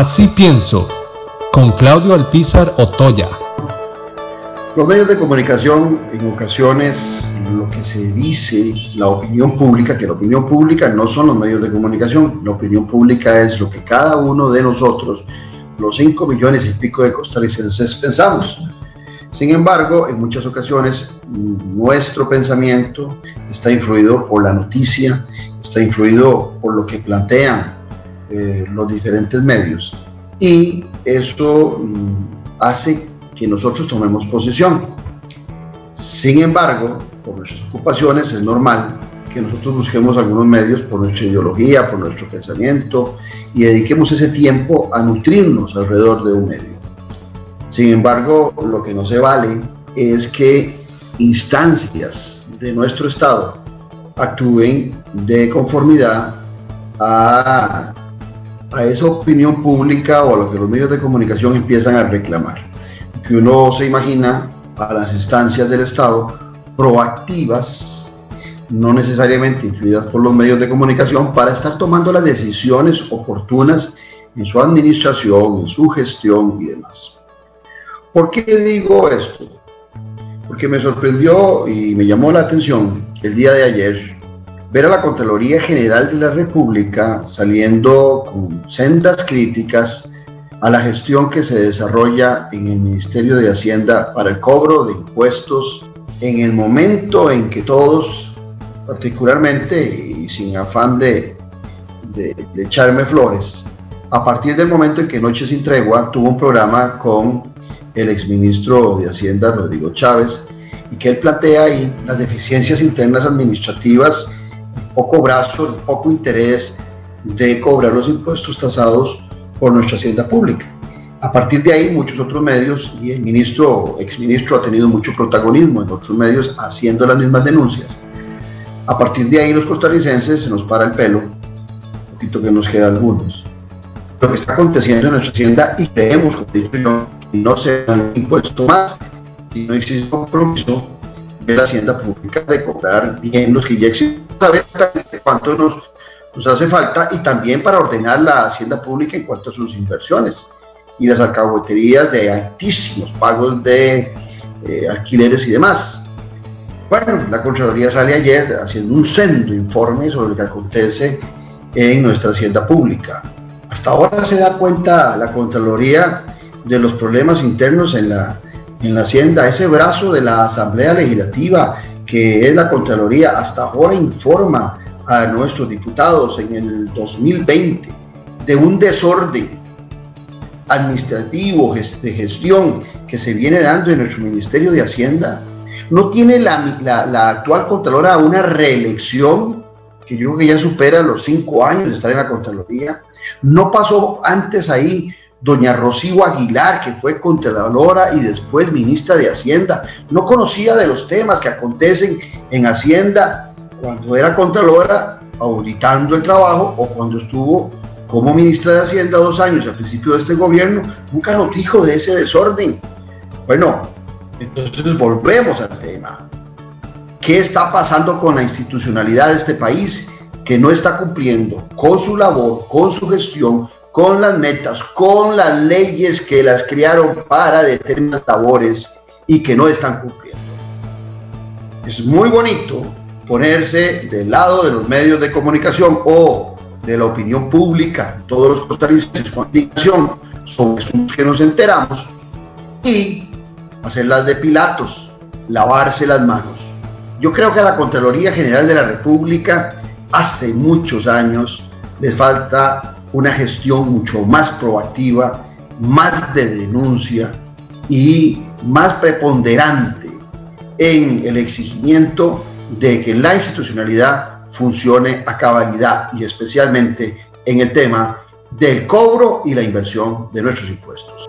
Así pienso, con Claudio Alpizar Otoya. Los medios de comunicación, en ocasiones, lo que se dice, la opinión pública, que la opinión pública no son los medios de comunicación, la opinión pública es lo que cada uno de nosotros, los 5 millones y pico de costarricenses, pensamos. Sin embargo, en muchas ocasiones nuestro pensamiento está influido por la noticia, está influido por lo que plantean eh, los diferentes medios y eso mm, hace que nosotros tomemos posición. Sin embargo, por nuestras ocupaciones es normal que nosotros busquemos algunos medios por nuestra ideología, por nuestro pensamiento y dediquemos ese tiempo a nutrirnos alrededor de un medio. Sin embargo, lo que no se vale es que instancias de nuestro Estado actúen de conformidad a a esa opinión pública o a lo que los medios de comunicación empiezan a reclamar. Que uno se imagina a las instancias del Estado proactivas, no necesariamente influidas por los medios de comunicación, para estar tomando las decisiones oportunas en su administración, en su gestión y demás. ¿Por qué digo esto? Porque me sorprendió y me llamó la atención el día de ayer ver a la Contraloría General de la República saliendo con sendas críticas a la gestión que se desarrolla en el Ministerio de Hacienda para el cobro de impuestos en el momento en que todos, particularmente y sin afán de, de, echarme flores, a partir del momento en que Noche sin Tregua tuvo un programa con el exministro de Hacienda, Rodrigo Chávez, y que él plantea ahí las deficiencias internas administrativas poco brazo, poco interés de cobrar los impuestos tasados por nuestra hacienda pública. A partir de ahí, muchos otros medios, y el ministro, exministro, ha tenido mucho protagonismo en otros medios haciendo las mismas denuncias. A partir de ahí, los costarricenses se nos para el pelo, un poquito que nos queda algunos. Lo que está aconteciendo en nuestra hacienda, y creemos, como dicho yo, que no se un impuesto más si no existe compromiso de la hacienda pública de cobrar bien los que ya existen saber cuánto nos, nos hace falta y también para ordenar la hacienda pública en cuanto a sus inversiones y las alcahueterías de altísimos pagos de eh, alquileres y demás. Bueno, la Contraloría sale ayer haciendo un sendo informe sobre lo que acontece en nuestra hacienda pública. Hasta ahora se da cuenta la Contraloría de los problemas internos en la, en la hacienda, ese brazo de la Asamblea Legislativa que es la Contraloría, hasta ahora informa a nuestros diputados en el 2020 de un desorden administrativo, de gestión que se viene dando en nuestro Ministerio de Hacienda. No tiene la, la, actual Contralora una reelección, que yo creo que ya supera los cinco años de estar en la Contraloría. No pasó antes ahí doña Rocío Aguilar, que fue Contralora y después ministra de Hacienda, no conocía de los temas que acontecen en Hacienda cuando era Contralora auditando el trabajo o cuando estuvo como ministra de Hacienda dos años al principio de este gobierno, nunca nos dijo de ese desorden. Bueno, entonces volvemos al tema. ¿Qué está pasando con la institucionalidad de este país que no está cumpliendo con su labor, con su gestión, con las metas, con las leyes que las crearon para determinadas labores y que no están cumpliendo. Es muy bonito ponerse del lado de los medios de comunicación o de la opinión pública todos los costarricenses con indicación sobre asuntos que nos enteramos y hacerlas de Pilatos, lavarse las manos. Yo creo que a la Contraloría General de la República hace muchos años le falta una gestión mucho más proactiva, más de denuncia y más preponderante en el exigimiento de que la institucionalidad funcione a cabalidad y especialmente en el tema del cobro y la inversión de nuestros impuestos.